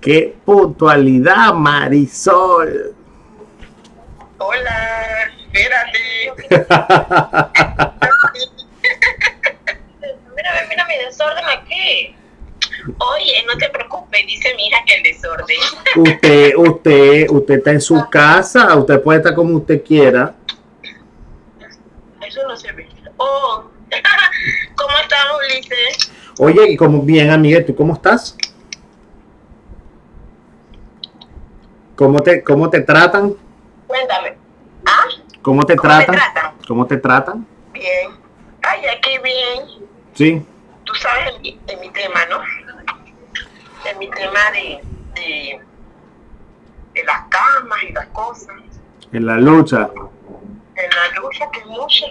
¡Qué puntualidad, Marisol! Hola, espérate. mira, mira mi desorden aquí. Oye, no te preocupes, dice mi hija que el desorden. Usted, usted, usted está en su casa, usted puede estar como usted quiera. Eso no se ve. Oh, ¿cómo estás, Ulises? Oye, y como bien, amiga, ¿tú cómo estás? ¿Cómo te, cómo te tratan? Cuéntame. ¿Ah? ¿Cómo te ¿Cómo me tratan? tratan? ¿Cómo te tratan? Bien. Ay, aquí bien. Sí. Tú sabes en mi, tema, ¿no? En mi tema de, de, de las camas y las cosas. En la lucha. En la lucha que mucha.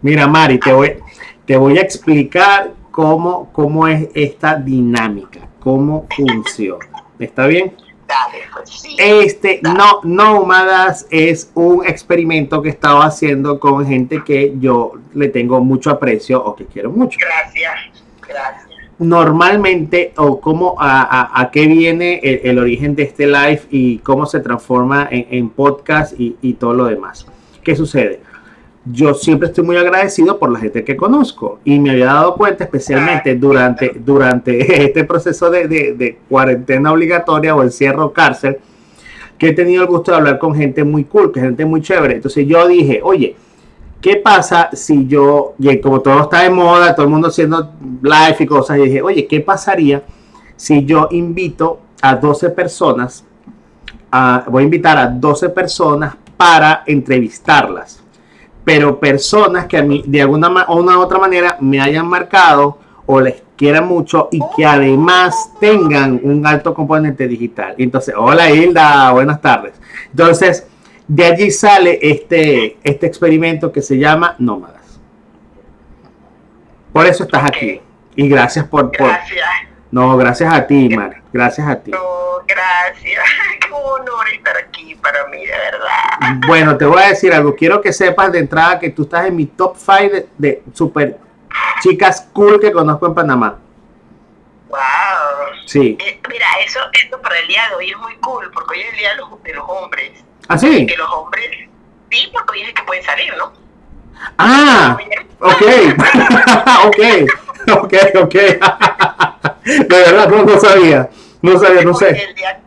Mira, Mari, te voy, te voy a explicar cómo, cómo es esta dinámica, cómo funciona. ¿Está bien? Este no, Nómadas es un experimento que estaba haciendo con gente que yo le tengo mucho aprecio o que quiero mucho. Gracias, gracias. Normalmente, o cómo, a, a- a qué viene el, el origen de este live y cómo se transforma en, en podcast y, y todo lo demás. ¿Qué sucede? Yo siempre estoy muy agradecido por la gente que conozco y me había dado cuenta, especialmente durante, durante este proceso de, de- de cuarentena obligatoria o encierro cárcel, que he tenido el gusto de hablar con gente muy cool, que gente muy chévere. Entonces yo dije, oye, ¿qué pasa si yo, y como todo está de moda, todo el mundo haciendo live y cosas, y dije, oye, ¿qué pasaría si yo invito a 12 personas, a- voy a invitar a 12 personas para entrevistarlas? Pero personas que a mí de alguna o una otra manera me hayan marcado o les quiera mucho y que además tengan un alto componente digital. Entonces, hola Hilda, buenas tardes. Entonces, de allí sale este, este experimento que se llama Nómadas. Por eso estás aquí. Y gracias por, por- Gracias. No, gracias a ti, Mar. Gracias a ti. No, gracias. Qué honor estar aquí para mí, de verdad. Bueno, te voy a decir algo. Quiero que sepas de entrada que tú estás en mi top 5 de, de super chicas cool que conozco en Panamá. Wow. Sí. Eh, mira, eso, esto para el día de hoy es muy cool, porque hoy es el día de los, de los hombres. ¿Ah, sí? Que los hombres, sí, porque hoy es el que pueden salir, ¿no? Ah, ok. ok. Ok, ok. De verdad, no, no sabía. No sabía, no sé. el día,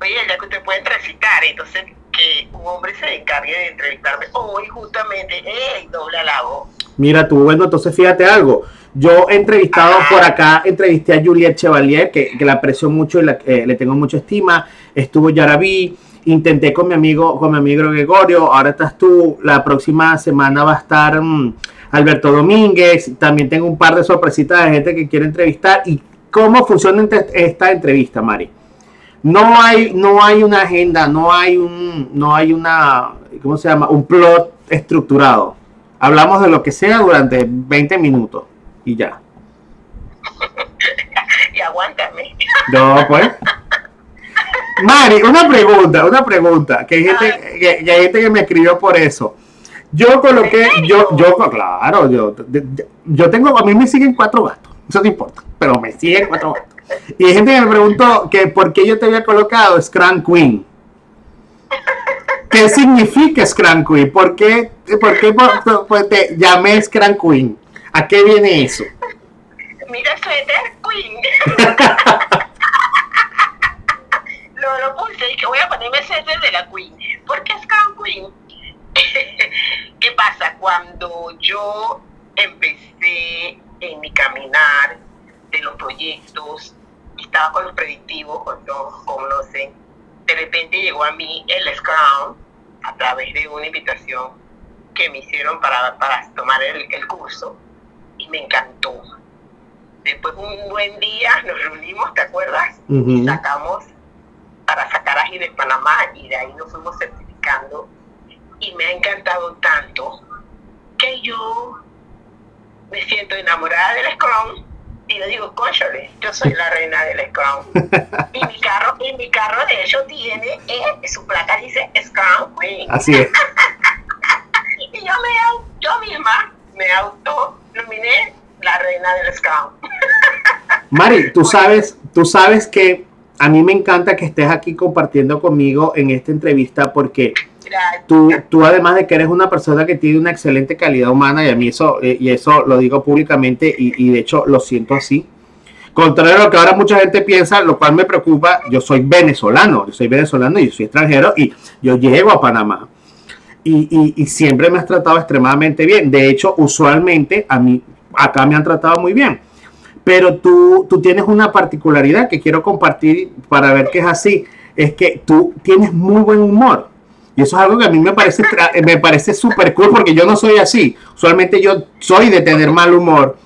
hoy es el día que usted puede transitar, entonces que un hombre se encargue de entrevistarme hoy justamente, ¡ey! Doble halago. Mira tú, bueno, entonces fíjate algo. Yo he entrevistado por acá, entrevisté a Juliette Chevalier, que, que la aprecio mucho y la- eh, le tengo mucha estima. Estuvo Yaraví, intenté con mi amigo, con mi amigo Gregorio, ahora estás tú. La próxima semana va a estar mm, Alberto Domínguez. También tengo un par de sorpresitas de gente que quiere entrevistar. ¿Y cómo funciona esta entrevista, Mari? No hay, no hay una agenda, no hay un, no hay una, ¿cómo se llama? Un plot estructurado. Hablamos de lo que sea durante 20 minutos y ya. Y aguántame. No, pues. Mari, una pregunta, una pregunta, que hay gente que, que hay gente que me escribió por eso. Yo coloqué, yo, yo, claro, yo, yo tengo, a mí me siguen cuatro gatos, eso no importa, pero me siguen cuatro gatos. Y hay gente que me preguntó que por qué yo te había colocado Scrum Queen. ¿Qué significa Scrum Queen? ¿Por qué, por qué por- por- por- te llamé Scrum Queen? ¿A qué viene eso? Mira, suéter, Queen. lo, lo puse y que voy a ponerme suéter de la Queen. ¿Por qué Crown Queen? ¿Qué pasa? Cuando yo empecé en mi caminar de los proyectos, estaba con los predictivos, con los conocen, de repente llegó a mí el Scrum a través de una invitación que me hicieron para, para tomar el, el curso y me encantó. Después un buen día nos reunimos, ¿te acuerdas? Y sacamos para sacar a de Panamá y de ahí nos fuimos certificando. Y me ha encantado tanto que yo me siento enamorada del Scrum y le digo, cóchale, yo soy la reina del Scrum. y mi carro, y mi carro de hecho tiene, eh, su placa dice Scrum Queen. Así es. Y yo me yo misma me autonominé la reina del Scrum. Mari, tú sabes, tú sabes que a mí me encanta que estés aquí compartiendo conmigo en esta entrevista porque tú, tú además de que eres una persona que tiene una excelente calidad humana y a mí eso, eh, y eso lo digo públicamente y, y de hecho lo siento así. Contrario a lo que ahora mucha gente piensa, lo cual me preocupa, yo soy venezolano, yo soy venezolano y soy extranjero y yo llego a Panamá. Y, y, y, siempre me has tratado extremadamente bien. De hecho, usualmente a mí, acá me han tratado muy bien. Pero tú, tú tienes una particularidad que quiero compartir para ver que es así. Es que tú tienes muy buen humor. Y eso es algo que a mí me parece, me parece súper cool porque yo no soy así. Usualmente yo soy de tener mal humor.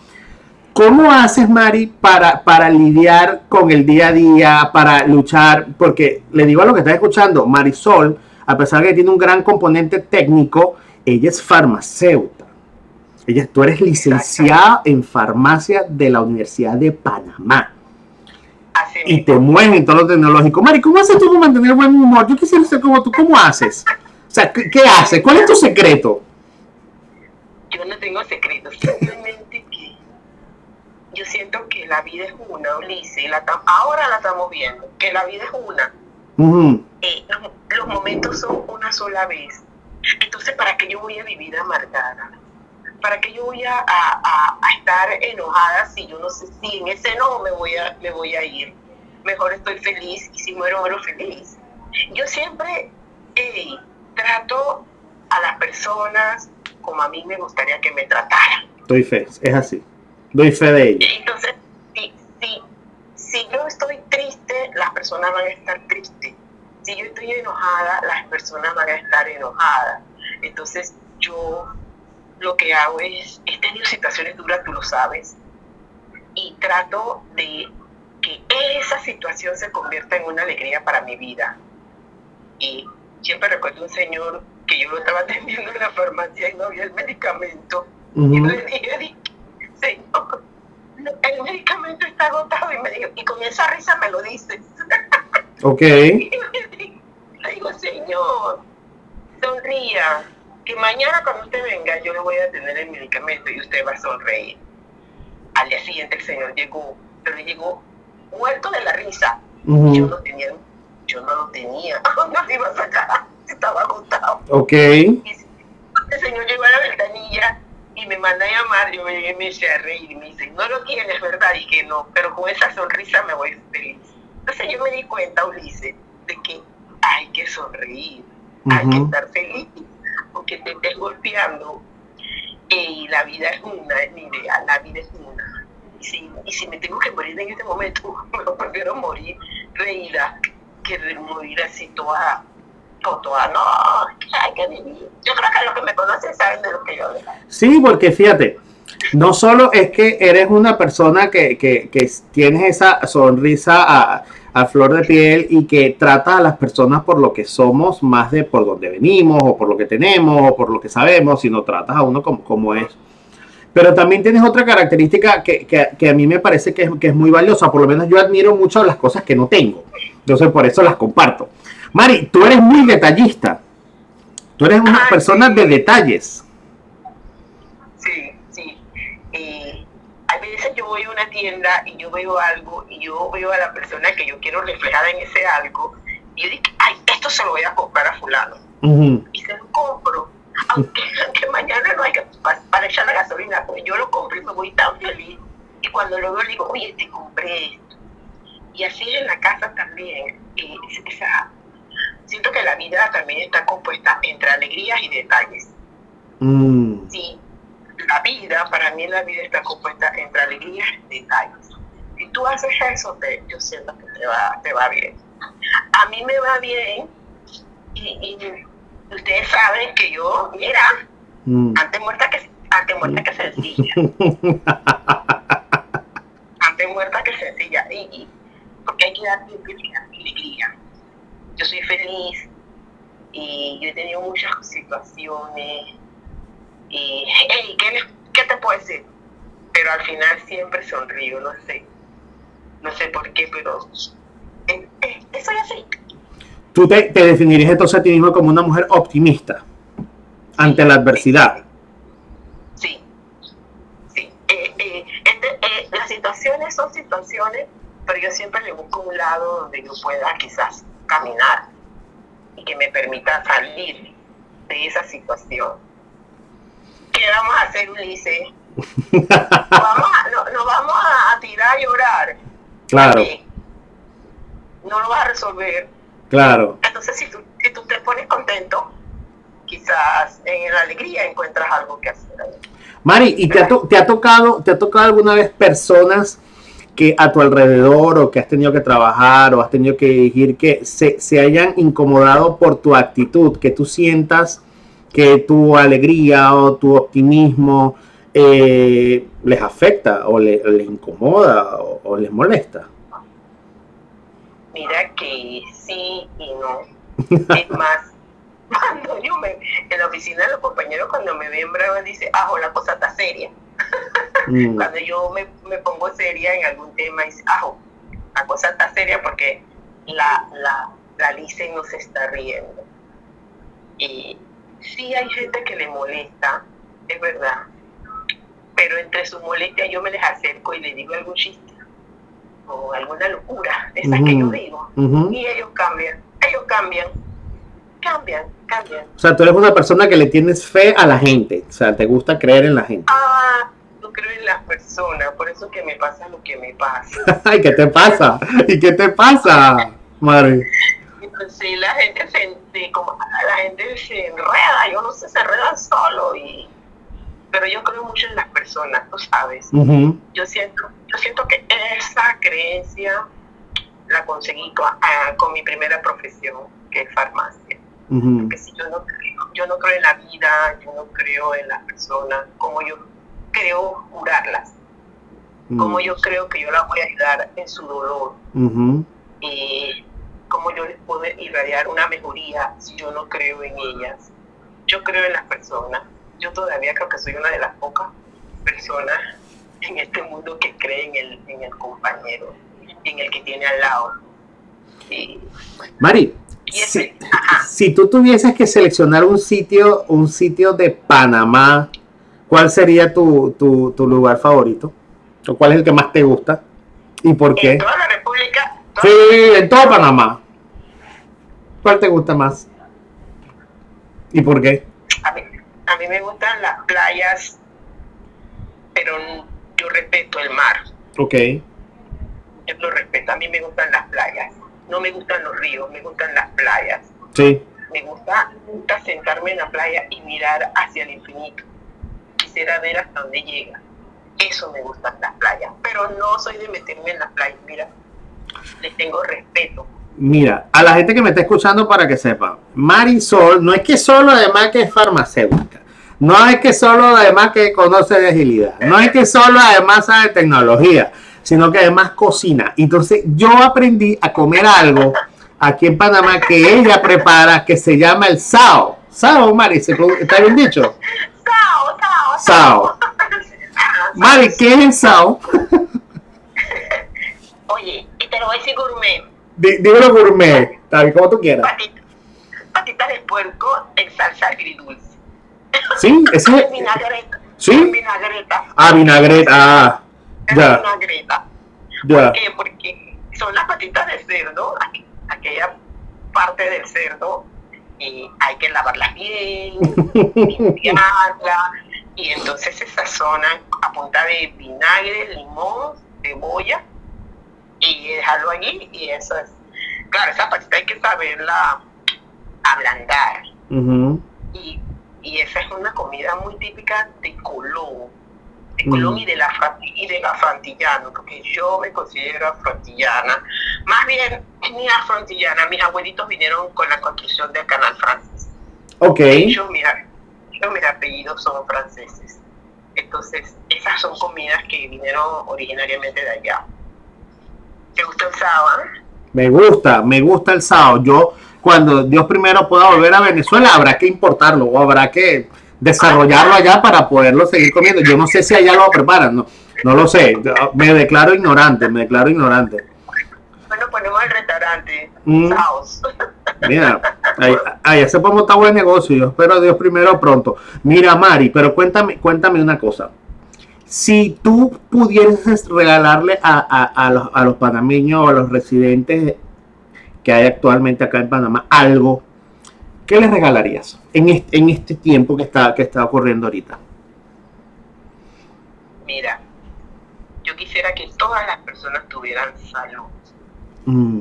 ¿Cómo haces, Mari, para, para lidiar con el día a día, para luchar? Porque le digo a lo que estás escuchando, Marisol, a pesar de que tiene un gran componente técnico, ella es farmacéutica. Ella, tú eres licenciada en farmacia de la Universidad de Panamá. Así Y mismo. te mueves en todo lo tecnológico. Mari, ¿cómo haces tú para mantener buen humor? Yo quisiera ser como tú. ¿Cómo haces? O sea, ¿qué, qué haces? ¿Cuál es tu secreto? Yo no tengo secretos, simplemente que yo siento que la vida es una, Ulises, y la ahora la estamos viendo, que la vida es una. Eh, los, los momentos son una sola vez. Entonces, ¿para qué yo voy a vivir amargada? ¿Para qué yo voy a, a- a- estar enojada si yo no sé si en ese enojo me voy a, me voy a ir? Mejor estoy feliz y si muero, muero feliz. Yo siempre eh, trato a las personas como a mí me gustaría que me trataran. Doy fe, es así. Doy fe de ello. Entonces, si, si, si yo estoy triste, las personas van a estar tristes. Si yo estoy enojada, las personas van a estar enojadas. Entonces, yo lo que hago es, he tenido situaciones duras, tú lo sabes, y trato de que esa situación se convierta en una alegría para mi vida. Y siempre recuerdo un señor que yo lo estaba atendiendo en la farmacia y no había el medicamento. Y Ujú. le dije, di- señor, el medicamento está agotado. Y me dijo, y con esa risa me lo dices. Ok. Y le digo, señor, sonría, que mañana cuando usted venga yo le voy a tener el medicamento y usted va a sonreír. Al día siguiente el señor llegó, pero llegó muerto de la risa. Yo no tenía, yo no lo tenía, no lo iba a sacar, estaba agotado. Ok. Y el señor llegó a la ventanilla y me manda a llamar, yo me me eché a reír y me dice, no lo tienes, ¿verdad? Y que no, pero con esa sonrisa me voy feliz. Entonces yo me di cuenta, Ulises, de que hay que sonreír, hay que estar feliz, aunque te estés golpeando. Y la vida es una, mi idea, la vida es una. Y si, y si me tengo que morir en este momento, me prefiero morir reída que morir así toda, o toda, no, que hay que vivir. Yo creo que los que me conocen saben de lo que yo hablo. Sí, porque fíjate, no solo es que eres una persona que, que, que tienes esa sonrisa a, a flor de piel y que trata a las personas por lo que somos, más de por donde venimos, o por lo que tenemos, o por lo que sabemos, sino tratas a uno como, como es. Pero también tienes otra característica que, que- que a mí me parece que es, que es muy valiosa, por lo menos yo admiro mucho las cosas que no tengo. Entonces por eso las comparto. Mari, tú eres muy detallista. Tú eres una Ay, persona de detalles. Sí, sí. Y a veces yo voy a una tienda y yo veo algo y yo veo a la persona que yo quiero reflejada en ese algo y yo digo, ay, esto se lo voy a comprar a fulano. Ujú. Y se lo compro. Aunque, aunque mañana no hay que pa- para echar la gasolina, pues yo lo compro y me voy tan feliz. Y cuando lo veo, digo, oye, te compré esto. Y así en la casa también. Y esa, siento que la vida también está compuesta entre alegrías y detalles. Mm. Sí, la vida, para mí la vida está compuesta entre alegrías y detalles. Si tú haces eso, te- yo siento que te va, te va bien. A mí me va bien y, y ustedes saben que yo, mira, Mm. antes muerta que, antes muerta que sencilla, antes muerta que sencilla. Y, y- porque hay que dar alegría. Yo soy feliz y yo he tenido muchas situaciones y, hey, ¿qué, les- qué te puedo decir? Pero al final siempre sonrío, no sé. No sé por qué, pero eh, eh, soy así. Tú te, te definirías entonces a ti mismo como una mujer optimista ante la adversidad. Sí, sí. Eh, eh, este, eh, las situaciones son situaciones, pero yo siempre le busco un lado donde yo pueda quizás caminar y que me permita salir de esa situación. ¿Qué vamos a hacer, Ulises? vamos a, no, nos vamos a tirar a llorar. Claro. No lo vas a resolver. Claro. Entonces, si tú, si tú te pones contento, quizás en la alegría encuentras algo que hacer. Mari, ¿y te ha, te ha, tocado, te ha tocado alguna vez personas que a tu alrededor o que has tenido que trabajar o has tenido que dirigir que se, se hayan incomodado por tu actitud, que tú sientas que tu alegría o tu optimismo eh, les afecta o le, les incomoda o, o, les molesta? Mira que sí y no. es más, cuando yo me, en la oficina de los compañeros, cuando me ven brava, dice, ajo, la cosa está seria. Mm. cuando yo me, me, pongo seria en algún tema, dice, ajo, la cosa está seria porque la, la, la Lice no se está riendo. Y sí hay gente que le molesta, es verdad, pero entre su molestia yo me les acerco y les digo algún chiste o alguna locura, esa uh -huh. que yo digo, uh -huh. y ellos cambian, ellos cambian, cambian, cambian. O sea, tú eres una persona que le tienes fe a la gente, o sea, te gusta creer en la gente. Ah, yo creo en las personas, por eso que me pasa lo que me pasa. Ay, ¿qué te pasa? ¿Y qué te pasa, madre? Entonces la gente se, como, la gente se enreda, yo no sé, se enredan solo y pero yo creo mucho en las personas, tú sabes. Uh -huh. Yo siento, yo siento que esa creencia la conseguí con, uh, con mi primera profesión, que es farmacia. Uh -huh. Porque si yo no creo, yo no creo en la vida, yo no creo en las personas, como yo creo curarlas, uh -huh. como yo creo que yo las voy a ayudar en su dolor. Y cómo yo les puedo irradiar una mejoría si yo no creo en ellas. Yo creo en las personas yo todavía creo que soy una de las pocas personas en este mundo que cree en el, en el compañero, en el que tiene al lado. Y, Mari, y ese, si, si, tú tuvieses que seleccionar un sitio, un sitio de Panamá, ¿cuál sería tu, tu, tu lugar favorito? ¿O cuál es el que más te gusta? ¿Y por qué? En toda la República. Toda sí, en todo Panamá. ¿Cuál te gusta más? ¿Y por qué? A mí, a mí me gustan las playas, pero yo respeto el mar. Ok. Yo lo respeto, a mí me gustan las playas. No me gustan los ríos, me gustan las playas. Sí. Me gusta, me gusta sentarme en la playa y mirar hacia el infinito. Quisiera ver hasta dónde llega. Eso me gustan las playas. Pero no soy de meterme en las playas. Mira, les tengo respeto. Mira, a la gente que me está escuchando para que sepa, Marisol no es que solo además que es farmacéutica, no es que solo además que conoce de agilidad, no es que solo además sabe tecnología, sino que además cocina. Entonces yo aprendí a comer algo aquí en Panamá que ella prepara que se llama el sao. Sao, Mari, ¿está bien dicho? Sao, sao, sao. Mari, ¿qué es el sao? Oye, y te lo voy a decir gourmet. Dímelo gourmet, tal como tú quieras. Patitas, patitas de puerco en salsa agridulce. Sí, ese es. Vinagreta. Sí. Vinagreta. Ah, vinagreta. Ah, ya. Vinagreta. Ya. ¿Por qué? Porque son las patitas de cerdo, aquella parte del cerdo, y hay que lavarlas bien, limpiarlas, y entonces se sazonan a punta de vinagre, limón, cebolla, y dejarlo allí y eso es. Claro esa patita hay que saberla ablandar. Uh -huh. y, y, esa es una comida muy típica de Colón de Colón uh -huh. y de la y de la frantillana porque yo me considero afrontillana más bien ni afrontillana mis abuelitos vinieron con la construcción del canal francés. Ok. Ellos mira, ellos, mis apellidos son franceses. Entonces esas son comidas que vinieron originariamente de allá ¿Te gusta el? Eh? Me gusta, me gusta el sao. Yo, cuando Dios primero pueda volver a Venezuela, habrá que importarlo o habrá que desarrollarlo allá para poderlo seguir comiendo. Yo no sé si allá lo preparan, no, no lo sé. Me declaro ignorante, me declaro ignorante. Bueno, ponemos el restaurante. Mm. Mira, ahí, ahí ese podemos estar buen negocio. Yo espero a Dios primero pronto. Mira, Mari, pero cuéntame, cuéntame una cosa Si tú pudieras regalarle a, los, a los panameños o a los residentes que hay actualmente acá en Panamá algo, ¿qué les regalarías en este, en este tiempo que está, que está ocurriendo ahorita? Mira, yo quisiera que todas las personas tuvieran salud. Mm.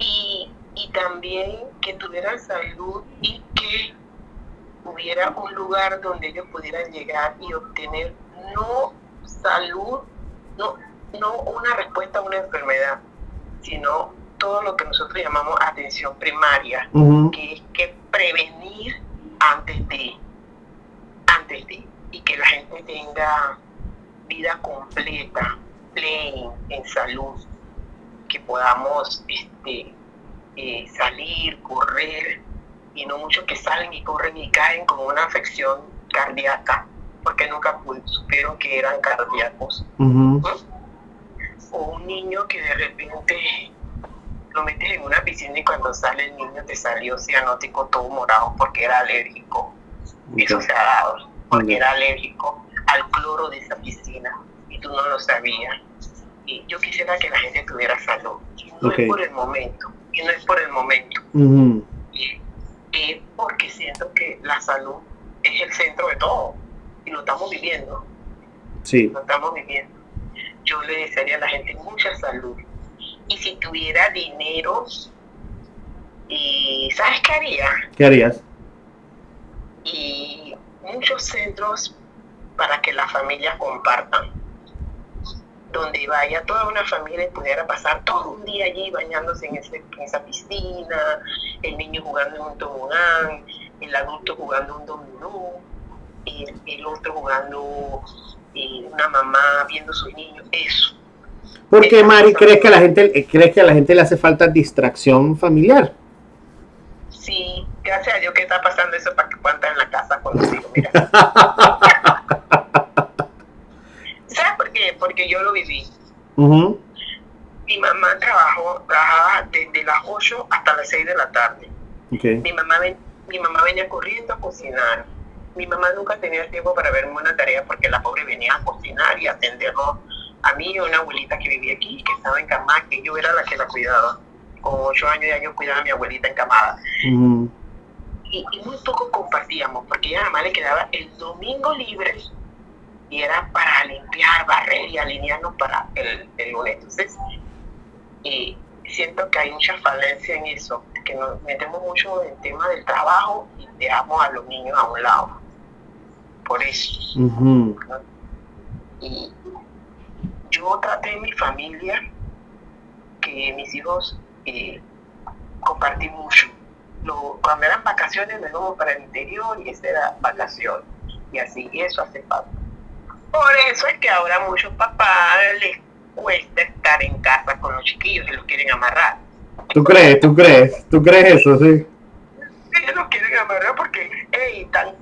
Y, y también que tuvieran salud y que hubiera un lugar donde ellos pudieran llegar y obtener no salud, no, no una respuesta a una enfermedad, sino todo lo que nosotros llamamos atención primaria, que es que prevenir antes de, antes de, y que la gente tenga vida completa, plena, en salud, que podamos este, eh, salir, correr, y no muchos que salen y corren y caen con una afección cardíaca, porque nunca supieron que eran cardíacos. O un niño que de repente lo metes en una piscina y cuando sale el niño te salió cianótico todo morado porque era alérgico. Eso se ha dado, porque era alérgico al cloro de esa piscina y tú no lo sabías. Y yo quisiera que la gente tuviera salud. Y no es por el momento, y no es por el momento. Porque siento que la salud es el centro de todo y lo estamos viviendo. Sí. Lo estamos viviendo. Yo le desearía a la gente mucha salud. Y si tuviera dinero, y ¿sabes qué haría? ¿Qué harías? Y muchos centros para que las familias compartan. Donde vaya toda una familia y pudiera pasar todo un día allí bañándose en, esa piscina, el niño jugando en un tobogán, el adulto jugando un dominó, el, el otro jugando, eh, una mamá viendo a sus niños, eso. ¿Por qué, Mari, crees que, a la gente, crees que a la gente le hace falta distracción familiar? Sí, gracias a Dios que está pasando eso para que estar en la casa con los hijos. Mira. ¿Sabes por qué? Porque yo lo viví. Mi mamá trabajó, trabajaba desde las 8 hasta las 6 de la tarde. Mi, mamá mi mamá venía corriendo a cocinar. Mi mamá nunca tenía tiempo para verme una tarea porque la pobre venía a cocinar y atendernos a mí y a una abuelita que vivía aquí, que estaba encamada, que yo era la que la cuidaba. Con ocho años ya yo cuidaba a mi abuelita encamada. Uh y, muy poco compartíamos, porque nada más le quedaba el domingo libre y era para limpiar, barrer y alinearnos para el, el lunes. Entonces, y siento que hay mucha falencia en eso, que nos metemos mucho en el tema del trabajo y dejamos a los niños a un lado. Por eso. Y yo traté en mi familia que mis hijos eh, compartí mucho cuando eran vacaciones me para el interior y esa era vacación. Y así, y eso hace falta. Por eso es que ahora a muchos papás les cuesta estar en casa con los chiquillos y los quieren amarrar. ¿Tú crees? ¿Tú crees? ¿Tú crees eso, sí? Ellos los quieren amarrar porque, hey, están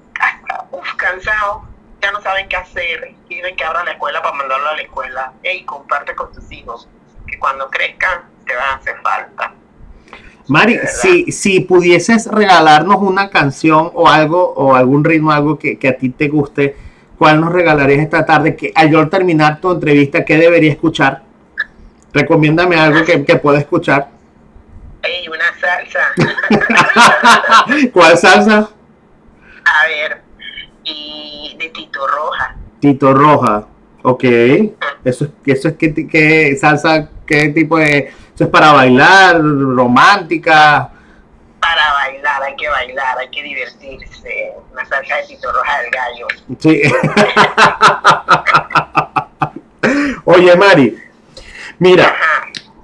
uf, cansados, ya no saben qué hacer, quieren que abran la escuela para mandarlo a la escuela. Hey, comparte con tus hijos, que cuando crezcan te van a hacer falta. Mari, si, si pudieses regalarnos una canción o algo, o algún ritmo, algo que, a ti te guste, ¿cuál nos regalarías esta tarde? Que al terminar tu entrevista, ¿qué debería escuchar? Recomiéndame algo que, que pueda escuchar. Ey, una salsa. ¿Cuál salsa? A ver, y de Tito Roja. Tito Roja, ok. Eso, eso es que, que salsa, qué tipo de eso es para bailar, romántica. Para bailar, hay que bailar, hay que divertirse. Una salsa de Tito Roja del Gallo. Sí. Oye, Mari, mira,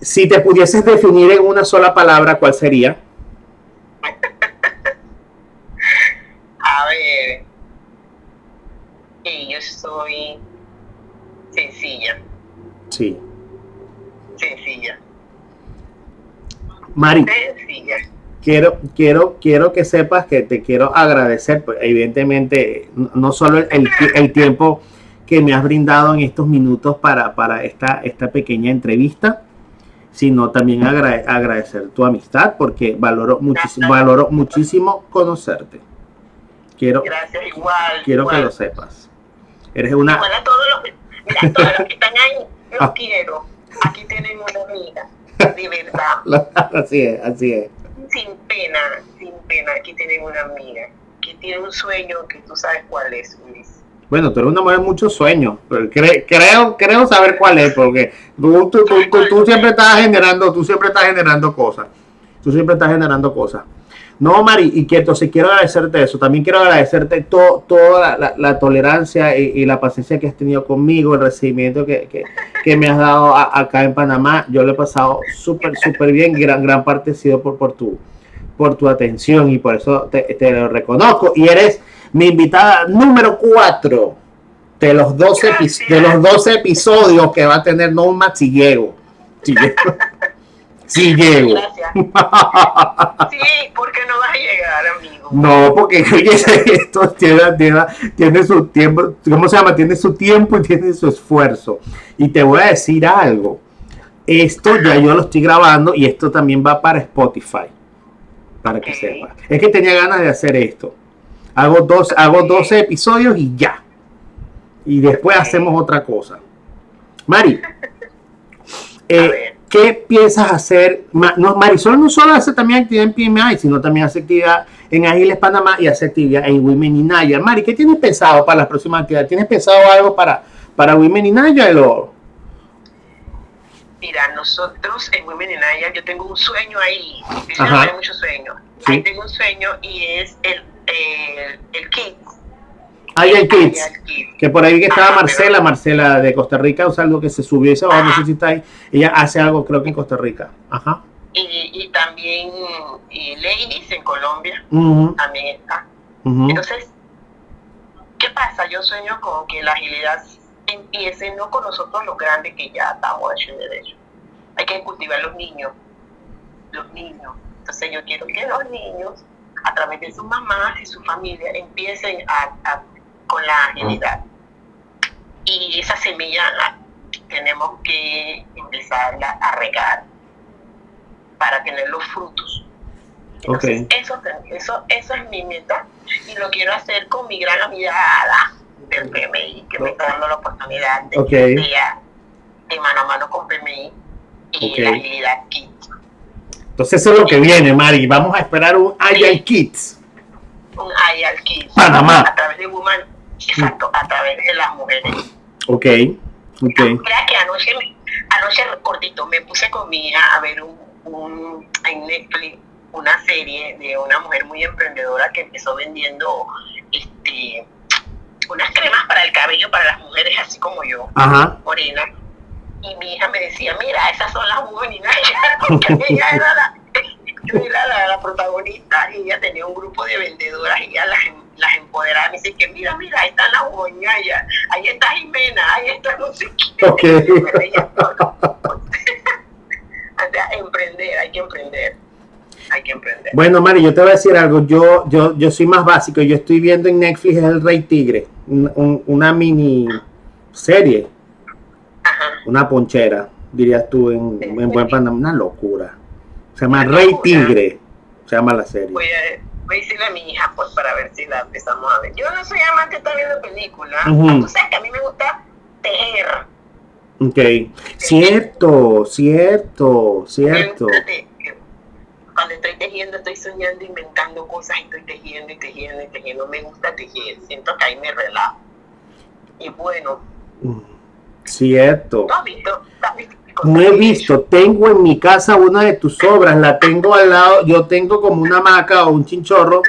si te pudieses definir en una sola palabra, ¿cuál sería? A ver, yo soy sencilla. Sí. Sencilla. Mari, quiero, quiero, quiero que sepas que te quiero agradecer, pues, evidentemente, no solo el, tiempo que me has brindado en estos minutos para, para esta, esta pequeña entrevista, sino también agradecer tu amistad, porque valoro muchísimo, valoro muchísimo conocerte. Quiero, quiero que lo sepas. Eres una... Igual a todos los que, mira, todos los que están ahí, los quiero. Aquí tienen una amiga, de verdad. así es, así es. Sin pena, sin pena, aquí tienen una amiga que tiene un sueño que tú sabes cuál es, Luis. Bueno, tú eres una mujer muchos sueños. pero cre- creo, creo saber cuál es, porque tú, tú, tú- tú siempre estás generando, tú siempre estás generando cosas. Tú siempre estás generando cosas. No, Mari, y que entonces quiero agradecerte eso. También quiero agradecerte to- toda la, la- tolerancia y, la paciencia que has tenido conmigo, el recibimiento que, que- me has dado acá en Panamá. Yo lo he pasado súper, súper bien. Gran, gran parte ha sido por, por, tu, por tu atención y por eso te, te lo reconozco. Y eres mi invitada número 4 de los 12, epi- Gracias. de los 12 episodios que va a tener Nomad si llego. Si Si llego. Gracias. Sí, porque no vas a llegar, amigo. No, porque esto tiene, tiene, tiene su tiempo, ¿cómo se llama? Tiene su tiempo y tiene su esfuerzo. Y te voy a decir algo. Esto ya yo lo estoy grabando y esto también va para Spotify. Para que Ok. sepas. Es que tenía ganas de hacer esto. Hago, dos, hago 12 episodios y ya. Y después hacemos otra cosa. Mari, A eh, ver. ¿Qué piensas hacer? Marisol no solo hace también actividad en PMI, sino también hace actividad en Ágiles Panamá y hace actividad en Women in Naya. Mari, ¿qué tienes pensado para las próximas actividades? ¿Tienes pensado algo para, para Women in Naya? o- Mira, nosotros en Women in Aya, yo tengo un sueño ahí. Yo no tengo muchos sueños. Sí. Ahí tengo un sueño y es el, el, el kit. Hay el Kids. Kids. Que por ahí que estaba Ajá, Marcela, pero- Marcela de Costa Rica, o sea, algo que se subió ese abajo, no Ajá. sé si está ahí. Ella hace algo, creo que en Costa Rica. Ajá. Y, y también y Ladies en Colombia también está. Entonces, ¿qué pasa? Yo sueño con que la agilidad empiece no con nosotros los grandes que ya estamos hechos y derecho. Hay que cultivar los niños, los niños. Entonces yo quiero que los niños, a través de sus mamás y su familia, empiecen a, a- con la agilidad. Y esa semilla la- tenemos que empezarla a regar para tener los frutos. Entonces, Ok. eso, eso, eso es mi meta y lo quiero hacer con mi gran amiga Ada del PMI, que me está dando la oportunidad de Ok. que sea de mano a mano con PMI y la agilidad kit. Entonces eso es lo que viene, Mari. Vamos a esperar un Agile Kids. Un IAL Kit. Panamá. A través de Woman, exacto, a través de las mujeres. Ok, ok. Mira que anoche, anoche cortito me puse con mi hija a ver un, un- en Netflix una serie de una mujer muy emprendedora que empezó vendiendo este unas cremas para el cabello para las mujeres así como yo, Ajá. morena. Y mi hija me decía, mira, esas son las femeninas, porque ella era la, yo era la, la protagonista y ella tenía un grupo de vendedoras y ella las, em-. Me dice que mira, mira, ahí están las ya ahí está Jimena, ahí está no sé qué. Ok. Me reía todo. o sea, emprender, hay que emprender. Hay que emprender. Bueno, Mari, yo te voy a decir algo. Yo, yo, yo soy más básico. Yo estoy viendo en Netflix El Rey Tigre, un- un- una mini serie, Ajá. una ponchera, dirías tú en, en buen Panamá. Una locura. Se llama Rey. Tigre. Se llama la serie. Voy a, voy a decirle a mi hija pues para ver si la empezamos a ver. Yo no soy amante de estar viendo películas. Ujú. Tú sabes que a mí me gusta tejer. Ok. Cierto, cierto, cierto. Cuando estoy tejiendo, estoy soñando, inventando cosas y estoy tejiendo y tejiendo y tejiendo. Me gusta tejer. Siento que ahí me relajo. Y bueno, Mm, Cierto. ¿tú has visto? ¿Tú has visto No he visto, tengo en mi casa una de tus obras, la tengo al lado, yo tengo como una hamaca o un chinchorro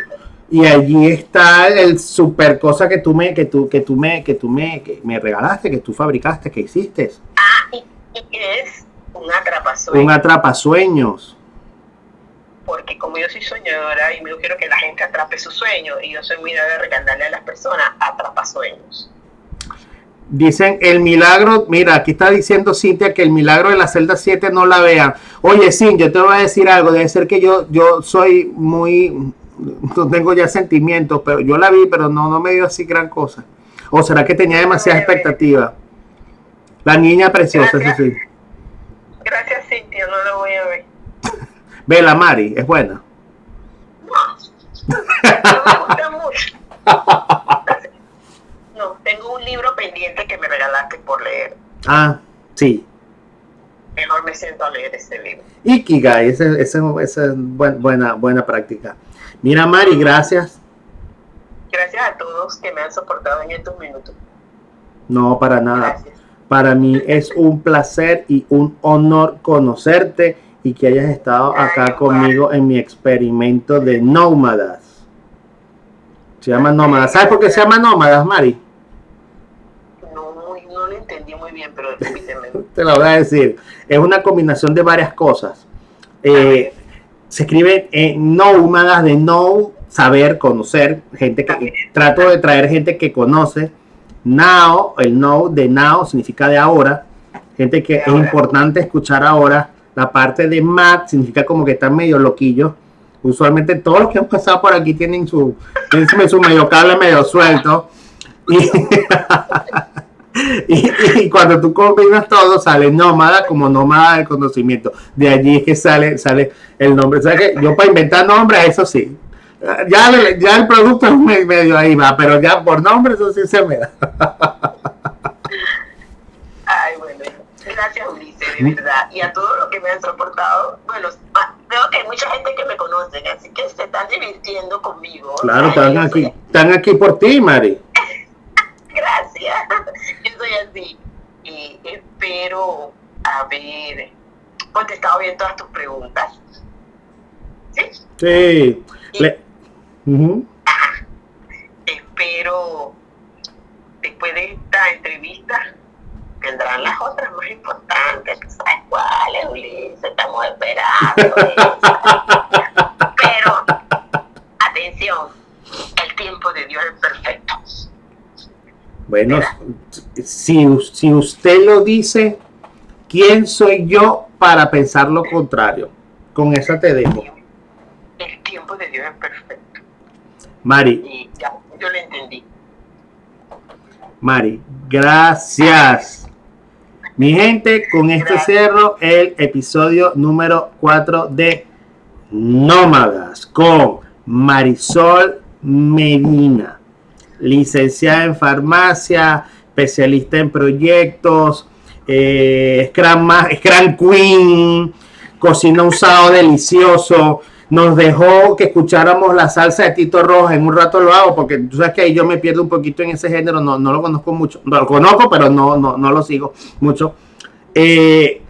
y allí está el super cosa que tú me, que tú, que tú me, que tú me, que me regalaste, que tú fabricaste, que hiciste, Ah, y, es un atrapasueño. un atrapasueños. porque como yo soy soñadora y yo quiero que la gente atrape sus sueños y yo soy muy de regalarle a las personas atrapa sueños. Dicen el milagro, mira, aquí está diciendo Cintia que el milagro de la celda 7 no la vean. Oye, Cintia, yo te voy a decir algo, debe ser que yo, yo soy muy, no tengo ya sentimientos, pero yo la vi, pero no, no me dio así gran cosa. ¿O será que tenía demasiada expectativa? La niña preciosa, eso sí. Gracias Cintia, no lo voy a ver. Vela, Mari, es buena. No, no me gusta mucho. No, tengo un libro pendiente que me regalaste por leer. Ah, sí. Mejor me siento a leer ese libro. Ikigai, esa es buen- buena, buena práctica. Mira, Mari, gracias. Gracias a todos que me han soportado en estos minutos. No, para nada. Gracias. Para mí es un placer y un honor conocerte y que hayas estado acá conmigo en mi experimento de nómadas. Se llama nómadas. ¿Sabes por qué se llama nómadas, Mari? No, muy- no lo entendí muy bien, pero repíteme. Te lo voy a decir. Es una combinación de varias cosas. Eh, se escribe en nómadas de no saber, conocer, gente que trato de traer gente que conoce. Now, el no de now significa de ahora, gente que es importante escuchar ahora. La parte de mad significa como que están medio loquillos. Usualmente todos los que han pasado por aquí tienen su, tienen su medio cable medio suelto. Y, y, y cuando tú combinas todo, sale nómada como nómada del conocimiento. De allí es que sale, sale el nombre. O sea que yo para inventar nombres, eso sí. Ya, ya el producto es me- medio ahí va, pero ya por nombre eso sí se me da. Ay, bueno, gracias Ulises, de verdad. Y a todos los que me han soportado, bueno, ah, veo que hay mucha gente que me conoce, así que se están divirtiendo conmigo. Claro, están aquí, están aquí por ti, Mari. Gracias. Yo soy así. Y espero haber contestado bien todas tus preguntas. ¿Sí? Sí. Le-. Espero después de esta entrevista vendrán las otras más importantes. ¿Tú ¿Sabes cuáles, Ulises? Estamos esperando. Pero, atención, el tiempo de Dios es perfecto. Bueno, si, si usted lo dice, ¿quién soy yo para pensar lo contrario? Con esa te dejo. El tiempo de Dios es perfecto. Mari, Y ya, yo lo entendí. Mari, gracias. Mi gente, con este Gracias. cierro el episodio número 4 de Nómadas con Marisol Medina, licenciada en farmacia, especialista en proyectos, eh, Scrum, Queen, cocina un delicioso. Nos dejó que escucháramos la salsa de Tito Roja. En un rato lo hago porque tú sabes que ahí yo me pierdo un poquito en ese género. No, no lo conozco mucho. No, lo conozco, pero no, no, no lo sigo mucho. Eh,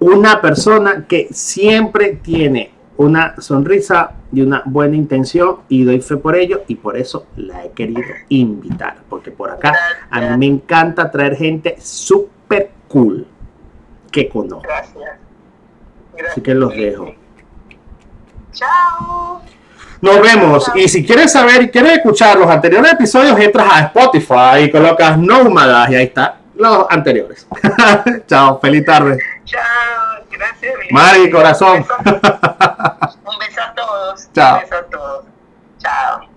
una persona que siempre tiene una sonrisa y una buena intención y doy fe por ello y por eso la he querido invitar porque por acá a mí me encanta traer gente súper cool que conozco. Gracias. Gracias. Así que los dejo. Chao. Nos vemos. Y si quieres saber y quieres escuchar los anteriores episodios, entras a Spotify y colocas Nómadas y ahí está los anteriores. Chao, feliz tarde. Chao. Gracias, Mari, corazón. Un beso a todos. Chao. Un beso a todos. Chao.